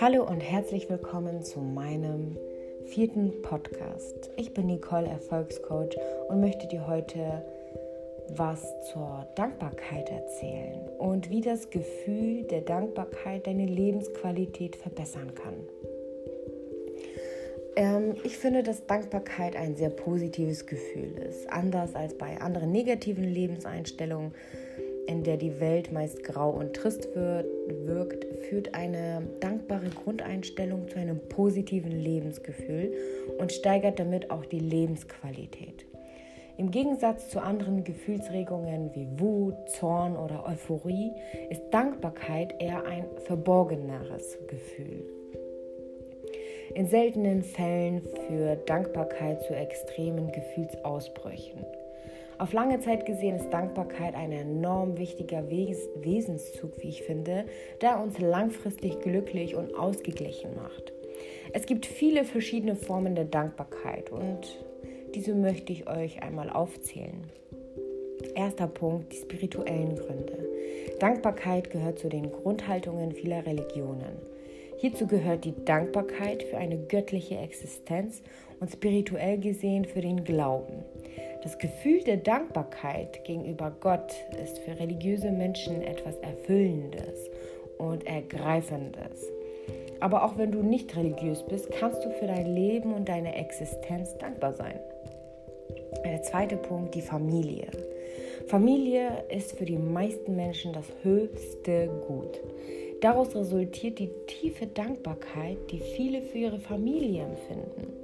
Hallo und herzlich willkommen zu meinem vierten Podcast. Ich bin Nicole, Erfolgscoach und möchte dir heute was zur Dankbarkeit erzählen und wie das Gefühl der Dankbarkeit deine Lebensqualität verbessern kann. Ähm, ich finde, dass Dankbarkeit ein sehr positives Gefühl ist. Anders als bei anderen negativen Lebenseinstellungen, in der die Welt meist grau und trist wirkt, führt eine dankbare Grundeinstellung zu einem positiven Lebensgefühl und steigert damit auch die Lebensqualität. Im Gegensatz zu anderen Gefühlsregungen wie Wut, Zorn oder Euphorie ist Dankbarkeit eher ein verborgeneres Gefühl in seltenen Fällen führt Dankbarkeit zu extremen Gefühlsausbrüchen. Auf lange Zeit gesehen ist Dankbarkeit ein enorm wichtiger Wesenszug, wie ich finde, der uns langfristig glücklich und ausgeglichen macht. Es gibt viele verschiedene Formen der Dankbarkeit und diese möchte ich euch einmal aufzählen. Erster Punkt, die spirituellen Gründe. Dankbarkeit gehört zu den Grundhaltungen vieler Religionen. Hierzu gehört die Dankbarkeit für eine göttliche Existenz und spirituell gesehen für den Glauben. Das Gefühl der Dankbarkeit gegenüber Gott ist für religiöse Menschen etwas Erfüllendes und Ergreifendes. Aber auch wenn du nicht religiös bist, kannst du für dein Leben und deine Existenz dankbar sein. Der zweite Punkt, die Familie. Familie ist für die meisten Menschen das höchste Gut. Daraus resultiert die tiefe Dankbarkeit, die viele für ihre Familie empfinden.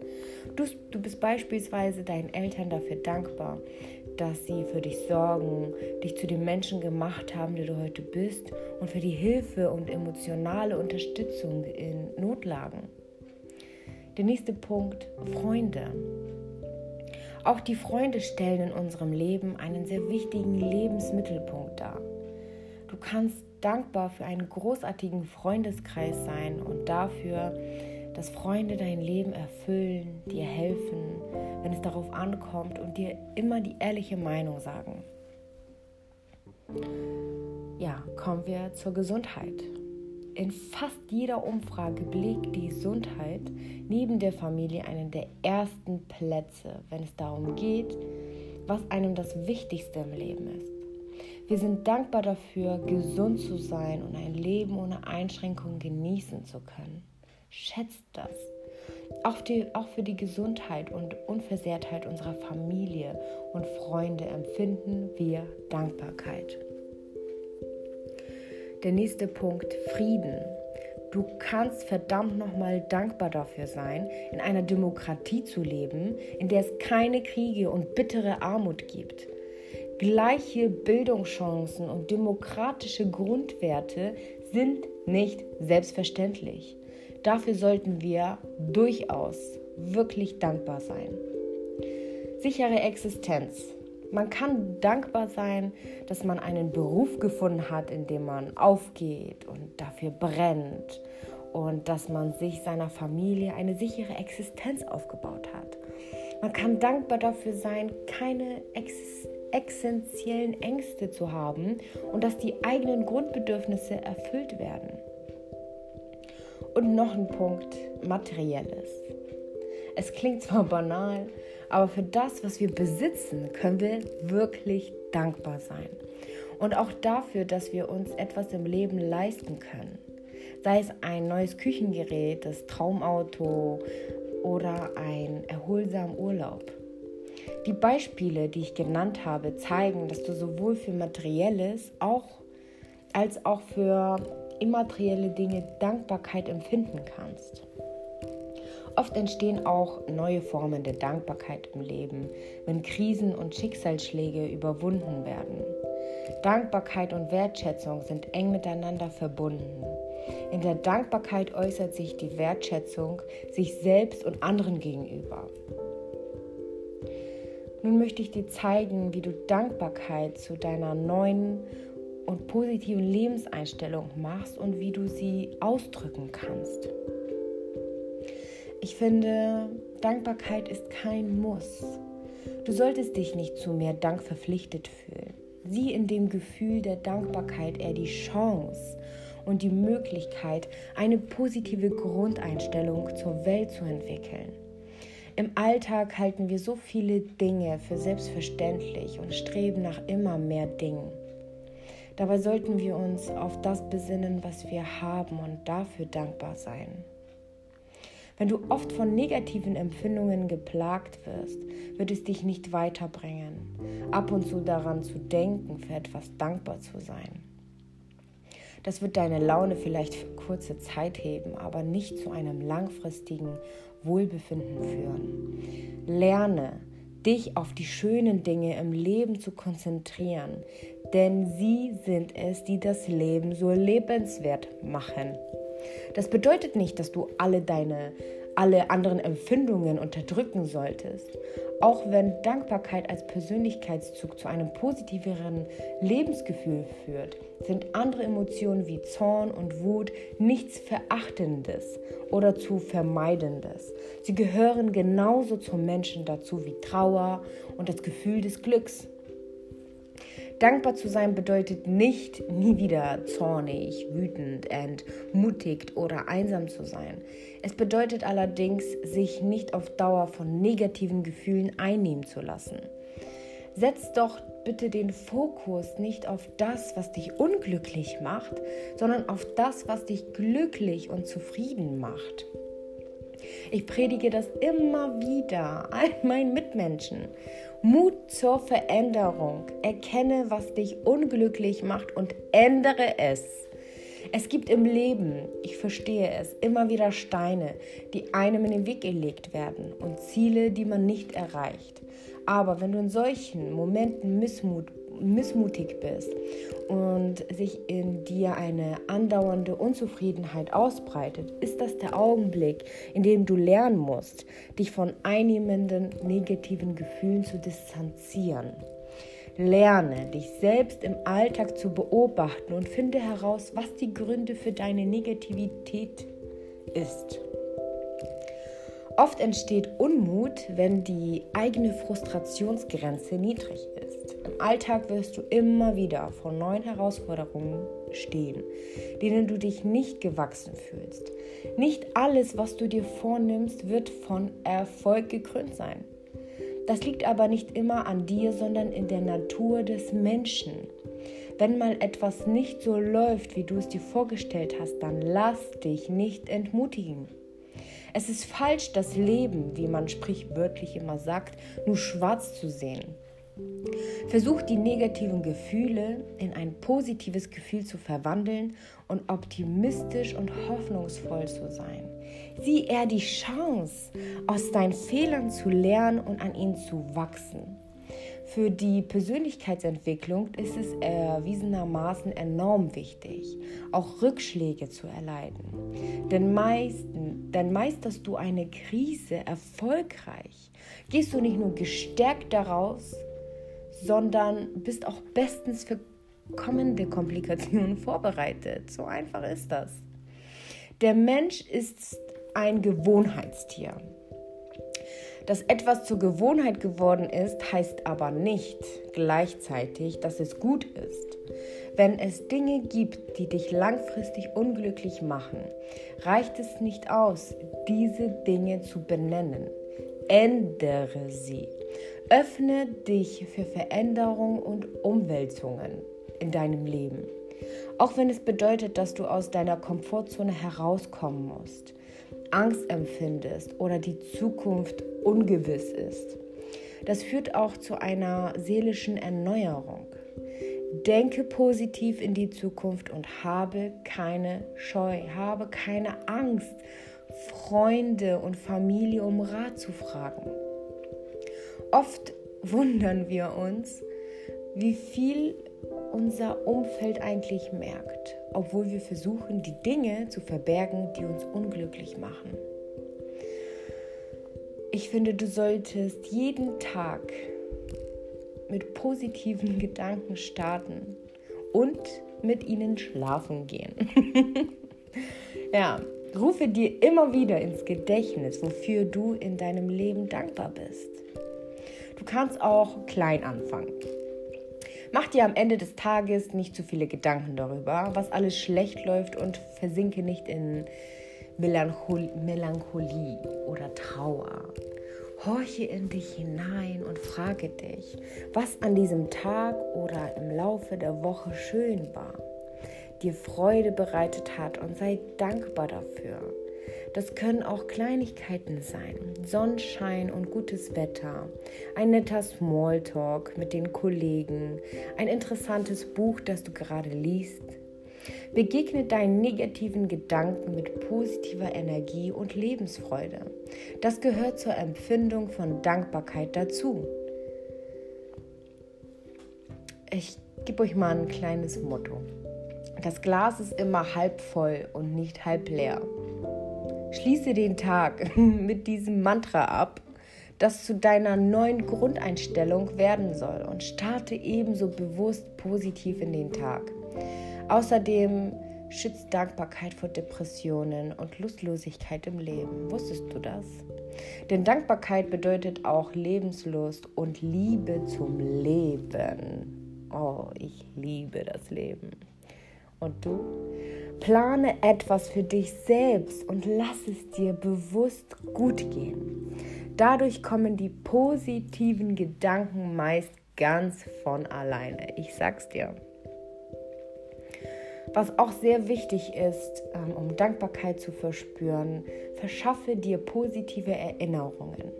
Du, du bist beispielsweise deinen Eltern dafür dankbar, dass sie für dich sorgen, dich zu dem Menschen gemacht haben, der du heute bist und für die Hilfe und emotionale Unterstützung in Notlagen. Der nächste Punkt, Freunde. Auch die Freunde stellen in unserem Leben einen sehr wichtigen Lebensmittelpunkt dar. Du kannst dankbar für einen großartigen Freundeskreis sein und dafür, dass Freunde dein Leben erfüllen, dir helfen, wenn es darauf ankommt und dir immer die ehrliche Meinung sagen. Ja, kommen wir zur Gesundheit. In fast jeder Umfrage belegt die Gesundheit neben der Familie einen der ersten Plätze, wenn es darum geht, was einem das Wichtigste im Leben ist. Wir sind dankbar dafür, gesund zu sein und ein Leben ohne Einschränkungen genießen zu können. Schätzt das. Auch, die, auch für die Gesundheit und Unversehrtheit unserer Familie und Freunde empfinden wir Dankbarkeit. Der nächste Punkt, Frieden. Du kannst verdammt nochmal dankbar dafür sein, in einer Demokratie zu leben, in der es keine Kriege und bittere Armut gibt. Gleiche Bildungschancen und demokratische Grundwerte sind nicht selbstverständlich. Dafür sollten wir durchaus wirklich dankbar sein. Sichere Existenz. Man kann dankbar sein, dass man einen Beruf gefunden hat, in dem man aufgeht und dafür brennt und dass man sich seiner Familie eine sichere Existenz aufgebaut hat. Man kann dankbar dafür sein, keine Existenz essentiellen Ängste zu haben und dass die eigenen Grundbedürfnisse erfüllt werden. Und noch ein Punkt, materielles. Es klingt zwar banal, aber für das, was wir besitzen, können wir wirklich dankbar sein. Und auch dafür, dass wir uns etwas im Leben leisten können. Sei es ein neues Küchengerät, das Traumauto oder ein erholsamer Urlaub. Die Beispiele, die ich genannt habe, zeigen, dass du sowohl für materielles auch, als auch für immaterielle Dinge Dankbarkeit empfinden kannst. Oft entstehen auch neue Formen der Dankbarkeit im Leben, wenn Krisen und Schicksalsschläge überwunden werden. Dankbarkeit und Wertschätzung sind eng miteinander verbunden. In der Dankbarkeit äußert sich die Wertschätzung sich selbst und anderen gegenüber. Nun möchte ich dir zeigen, wie du Dankbarkeit zu deiner neuen und positiven Lebenseinstellung machst und wie du sie ausdrücken kannst. Ich finde, Dankbarkeit ist kein Muss. Du solltest dich nicht zu mehr Dank verpflichtet fühlen. Sieh in dem Gefühl der Dankbarkeit eher die Chance und die Möglichkeit, eine positive Grundeinstellung zur Welt zu entwickeln. Im Alltag halten wir so viele Dinge für selbstverständlich und streben nach immer mehr Dingen. Dabei sollten wir uns auf das besinnen, was wir haben und dafür dankbar sein. Wenn du oft von negativen Empfindungen geplagt wirst, wird es dich nicht weiterbringen, ab und zu daran zu denken, für etwas dankbar zu sein. Das wird deine Laune vielleicht für kurze Zeit heben, aber nicht zu einem langfristigen Wohlbefinden führen. Lerne, dich auf die schönen Dinge im Leben zu konzentrieren, denn sie sind es, die das Leben so lebenswert machen. Das bedeutet nicht, dass du alle deine alle anderen Empfindungen unterdrücken solltest. Auch wenn Dankbarkeit als Persönlichkeitszug zu einem positiveren Lebensgefühl führt, sind andere Emotionen wie Zorn und Wut nichts Verachtendes oder zu Vermeidendes. Sie gehören genauso zum Menschen dazu wie Trauer und das Gefühl des Glücks. Dankbar zu sein bedeutet nicht, nie wieder zornig, wütend, entmutigt oder einsam zu sein. Es bedeutet allerdings, sich nicht auf Dauer von negativen Gefühlen einnehmen zu lassen. Setz doch bitte den Fokus nicht auf das, was dich unglücklich macht, sondern auf das, was dich glücklich und zufrieden macht. Ich predige das immer wieder all meinen Mitmenschen. Mut zur Veränderung. Erkenne, was dich unglücklich macht und ändere es. Es gibt im Leben, ich verstehe es, immer wieder Steine, die einem in den Weg gelegt werden und Ziele, die man nicht erreicht. Aber wenn du in solchen Momenten Missmut missmutig bist und sich in dir eine andauernde Unzufriedenheit ausbreitet, ist das der Augenblick, in dem du lernen musst, dich von einnehmenden negativen Gefühlen zu distanzieren. Lerne, dich selbst im Alltag zu beobachten und finde heraus, was die Gründe für deine Negativität ist. Oft entsteht Unmut, wenn die eigene Frustrationsgrenze niedrig ist. Im Alltag wirst du immer wieder vor neuen Herausforderungen stehen, denen du dich nicht gewachsen fühlst. Nicht alles, was du dir vornimmst, wird von Erfolg gekrönt sein. Das liegt aber nicht immer an dir, sondern in der Natur des Menschen. Wenn mal etwas nicht so läuft, wie du es dir vorgestellt hast, dann lass dich nicht entmutigen. Es ist falsch, das Leben, wie man sprichwörtlich immer sagt, nur schwarz zu sehen. Versuch die negativen Gefühle in ein positives Gefühl zu verwandeln und optimistisch und hoffnungsvoll zu sein. Sieh eher die Chance, aus deinen Fehlern zu lernen und an ihnen zu wachsen. Für die Persönlichkeitsentwicklung ist es erwiesenermaßen enorm wichtig, auch Rückschläge zu erleiden. Denn, meisten, denn meisterst du eine Krise erfolgreich, gehst du nicht nur gestärkt daraus, sondern bist auch bestens für kommende Komplikationen vorbereitet. So einfach ist das. Der Mensch ist ein Gewohnheitstier. Dass etwas zur Gewohnheit geworden ist, heißt aber nicht gleichzeitig, dass es gut ist. Wenn es Dinge gibt, die dich langfristig unglücklich machen, reicht es nicht aus, diese Dinge zu benennen. Ändere sie. Öffne dich für Veränderung und Umwälzungen in deinem Leben. Auch wenn es bedeutet, dass du aus deiner Komfortzone herauskommen musst. Angst empfindest oder die Zukunft ungewiss ist. Das führt auch zu einer seelischen Erneuerung. Denke positiv in die Zukunft und habe keine Scheu, habe keine Angst, Freunde und Familie um Rat zu fragen. Oft wundern wir uns, wie viel unser Umfeld eigentlich merkt, obwohl wir versuchen, die Dinge zu verbergen, die uns unglücklich machen. Ich finde, du solltest jeden Tag mit positiven Gedanken starten und mit ihnen schlafen gehen. ja, rufe dir immer wieder ins Gedächtnis, wofür du in deinem Leben dankbar bist. Du kannst auch klein anfangen. Mach dir am Ende des Tages nicht zu viele Gedanken darüber, was alles schlecht läuft und versinke nicht in Melanchol Melancholie oder Trauer. Horche in dich hinein und frage dich, was an diesem Tag oder im Laufe der Woche schön war, dir Freude bereitet hat und sei dankbar dafür. Das können auch Kleinigkeiten sein. Sonnenschein und gutes Wetter, ein netter Smalltalk mit den Kollegen, ein interessantes Buch, das du gerade liest. Begegne deinen negativen Gedanken mit positiver Energie und Lebensfreude. Das gehört zur Empfindung von Dankbarkeit dazu. Ich gebe euch mal ein kleines Motto. Das Glas ist immer halb voll und nicht halb leer. Schließe den Tag mit diesem Mantra ab, das zu deiner neuen Grundeinstellung werden soll und starte ebenso bewusst positiv in den Tag. Außerdem schützt Dankbarkeit vor Depressionen und Lustlosigkeit im Leben. Wusstest du das? Denn Dankbarkeit bedeutet auch Lebenslust und Liebe zum Leben. Oh, ich liebe das Leben. Und du? Plane etwas für dich selbst und lass es dir bewusst gut gehen. Dadurch kommen die positiven Gedanken meist ganz von alleine. Ich sag's dir. Was auch sehr wichtig ist, ähm, um Dankbarkeit zu verspüren, verschaffe dir positive Erinnerungen.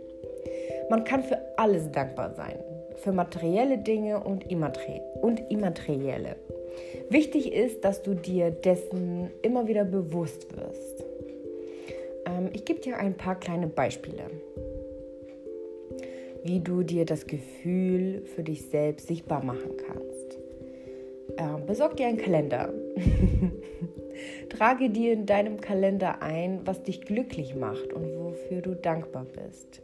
Man kann für alles dankbar sein, für materielle Dinge und immaterielle. Wichtig ist, dass du dir dessen immer wieder bewusst wirst. Ähm, ich gebe dir ein paar kleine Beispiele, wie du dir das Gefühl für dich selbst sichtbar machen kannst. Ähm, besorg dir einen Kalender. Trage dir in deinem Kalender ein, was dich glücklich macht und wofür du dankbar bist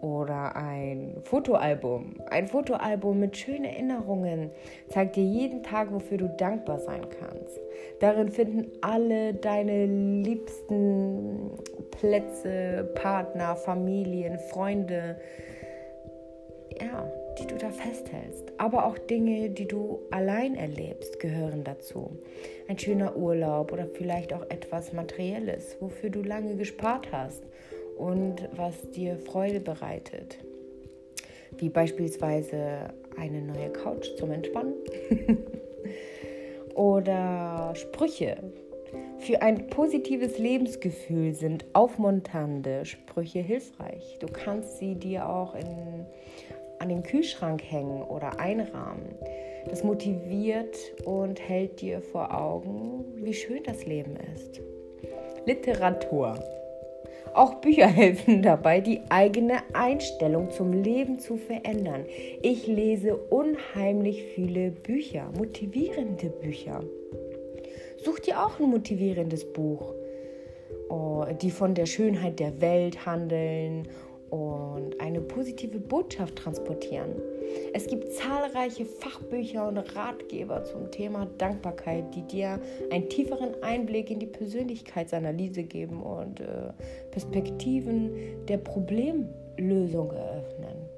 oder ein Fotoalbum. Ein Fotoalbum mit schönen Erinnerungen zeigt dir jeden Tag, wofür du dankbar sein kannst. Darin finden alle deine liebsten Plätze, Partner, Familien, Freunde, ja, die du da festhältst. Aber auch Dinge, die du allein erlebst, gehören dazu. Ein schöner Urlaub oder vielleicht auch etwas Materielles, wofür du lange gespart hast und was dir Freude bereitet. Wie beispielsweise eine neue Couch zum Entspannen oder Sprüche. Für ein positives Lebensgefühl sind aufmunternde Sprüche hilfreich. Du kannst sie dir auch in, an den Kühlschrank hängen oder einrahmen. Das motiviert und hält dir vor Augen, wie schön das Leben ist. Literatur. Auch Bücher helfen dabei, die eigene Einstellung zum Leben zu verändern. Ich lese unheimlich viele Bücher, motivierende Bücher. Such dir auch ein motivierendes Buch, oh, die von der Schönheit der Welt handeln und eine positive Botschaft transportieren. Es gibt zahlreiche Fachbücher und Ratgeber zum Thema Dankbarkeit, die dir einen tieferen Einblick in die Persönlichkeitsanalyse geben und äh, Perspektiven der Problemlösung eröffnen.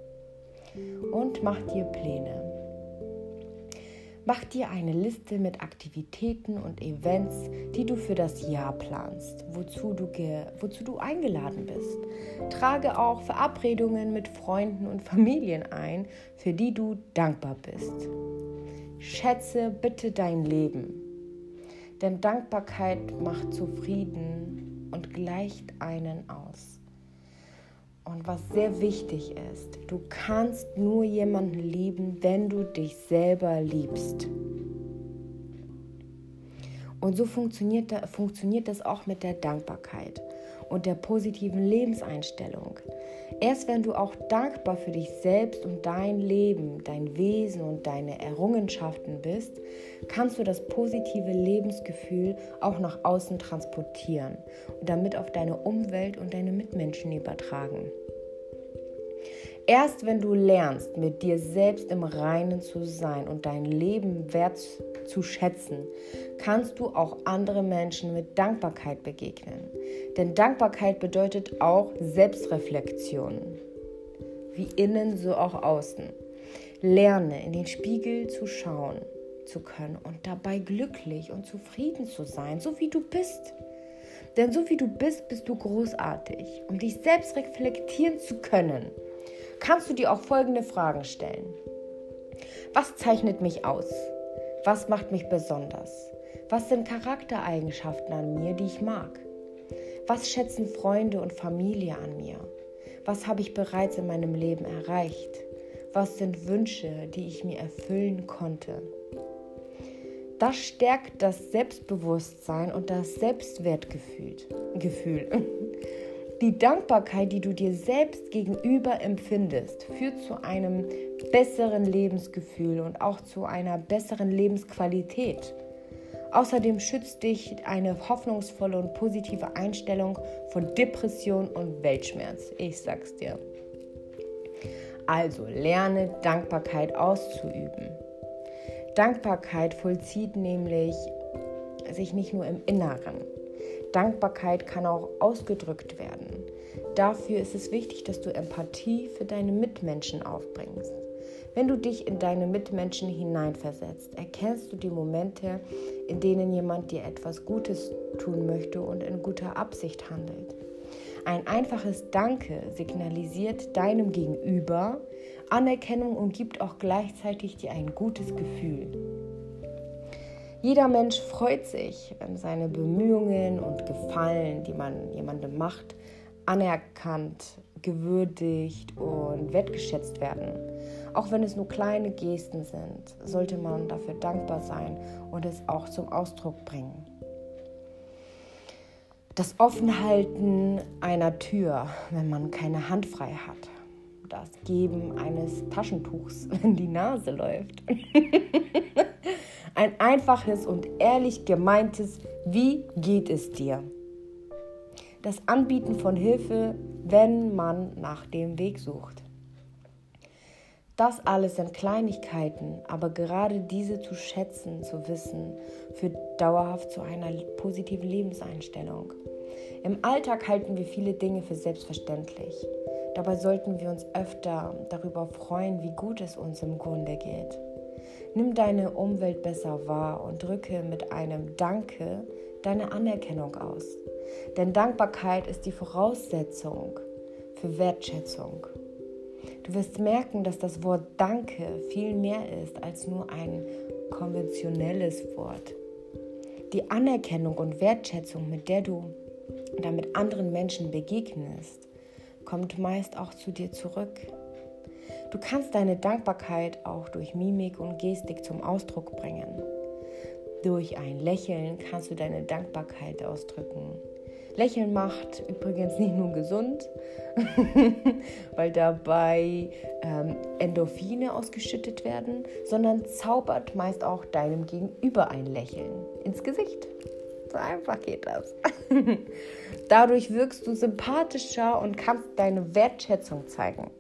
Und mach dir Pläne. Mach dir eine Liste mit Aktivitäten und Events, die du für das Jahr planst, wozu du, wozu du eingeladen bist. Trage auch Verabredungen mit Freunden und Familien ein, für die du dankbar bist. Schätze bitte dein Leben, denn Dankbarkeit macht zufrieden und gleicht einen aus. Und was sehr wichtig ist, du kannst nur jemanden lieben, wenn du dich selber liebst. Und so funktioniert, funktioniert das auch mit der Dankbarkeit und der positiven Lebenseinstellung. Erst wenn du auch dankbar für dich selbst und dein Leben, dein Wesen und deine Errungenschaften bist, kannst du das positive Lebensgefühl auch nach außen transportieren und damit auf deine Umwelt und deine Mitmenschen übertragen. Erst wenn du lernst, mit dir selbst im Reinen zu sein und dein Leben wert zu schätzen, kannst du auch andere Menschen mit Dankbarkeit begegnen. Denn Dankbarkeit bedeutet auch Selbstreflexion, wie innen so auch außen. Lerne in den Spiegel zu schauen zu können und dabei glücklich und zufrieden zu sein, so wie du bist. Denn so wie du bist, bist du großartig. Um dich selbst reflektieren zu können, kannst du dir auch folgende Fragen stellen. Was zeichnet mich aus? Was macht mich besonders? Was sind Charaktereigenschaften an mir, die ich mag? Was schätzen Freunde und Familie an mir? Was habe ich bereits in meinem Leben erreicht? Was sind Wünsche, die ich mir erfüllen konnte? Das stärkt das Selbstbewusstsein und das Selbstwertgefühl. Die Dankbarkeit, die du dir selbst gegenüber empfindest, führt zu einem besseren Lebensgefühl und auch zu einer besseren Lebensqualität. Außerdem schützt dich eine hoffnungsvolle und positive Einstellung von Depression und Weltschmerz. Ich sag's dir. Also lerne Dankbarkeit auszuüben. Dankbarkeit vollzieht nämlich sich nicht nur im Inneren. Dankbarkeit kann auch ausgedrückt werden. Dafür ist es wichtig, dass du Empathie für deine Mitmenschen aufbringst. Wenn du dich in deine Mitmenschen hineinversetzt, erkennst du die Momente, in denen jemand dir etwas Gutes tun möchte und in guter Absicht handelt. Ein einfaches Danke signalisiert deinem Gegenüber Anerkennung und gibt auch gleichzeitig dir ein gutes Gefühl. Jeder Mensch freut sich, wenn seine Bemühungen und Gefallen, die man jemandem macht, anerkannt, gewürdigt und wertgeschätzt werden. Auch wenn es nur kleine Gesten sind, sollte man dafür dankbar sein und es auch zum Ausdruck bringen. Das Offenhalten einer Tür, wenn man keine Hand frei hat. Das Geben eines Taschentuchs, wenn die Nase läuft. Ein einfaches und ehrlich gemeintes Wie geht es dir? Das Anbieten von Hilfe, wenn man nach dem Weg sucht. Das alles sind Kleinigkeiten, aber gerade diese zu schätzen, zu wissen, führt dauerhaft zu einer positiven Lebenseinstellung. Im Alltag halten wir viele Dinge für selbstverständlich. Dabei sollten wir uns öfter darüber freuen, wie gut es uns im Grunde geht. Nimm deine Umwelt besser wahr und drücke mit einem Danke deine Anerkennung aus. Denn Dankbarkeit ist die Voraussetzung für Wertschätzung. Du wirst merken, dass das Wort Danke viel mehr ist als nur ein konventionelles Wort. Die Anerkennung und Wertschätzung, mit der du damit anderen Menschen begegnest, kommt meist auch zu dir zurück. Du kannst deine Dankbarkeit auch durch Mimik und Gestik zum Ausdruck bringen. Durch ein Lächeln kannst du deine Dankbarkeit ausdrücken. Lächeln macht übrigens nicht nur gesund, weil dabei ähm, Endorphine ausgeschüttet werden, sondern zaubert meist auch deinem Gegenüber ein Lächeln ins Gesicht. So einfach geht das. Dadurch wirkst du sympathischer und kannst deine Wertschätzung zeigen.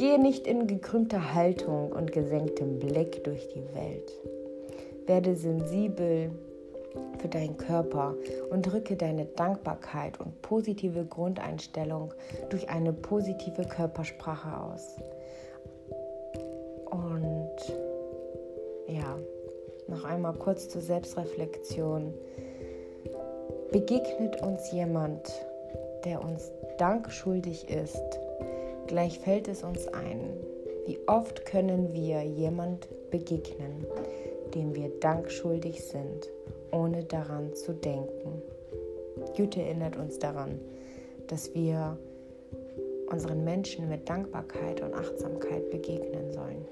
Gehe nicht in gekrümmter Haltung und gesenktem Blick durch die Welt. Werde sensibel für deinen Körper und drücke deine Dankbarkeit und positive Grundeinstellung durch eine positive Körpersprache aus. Und ja, noch einmal kurz zur Selbstreflexion. Begegnet uns jemand, der uns Dank schuldig ist, gleich fällt es uns ein, wie oft können wir jemand begegnen, dem wir Dank schuldig sind ohne daran zu denken. Güte erinnert uns daran, dass wir unseren Menschen mit Dankbarkeit und Achtsamkeit begegnen sollen.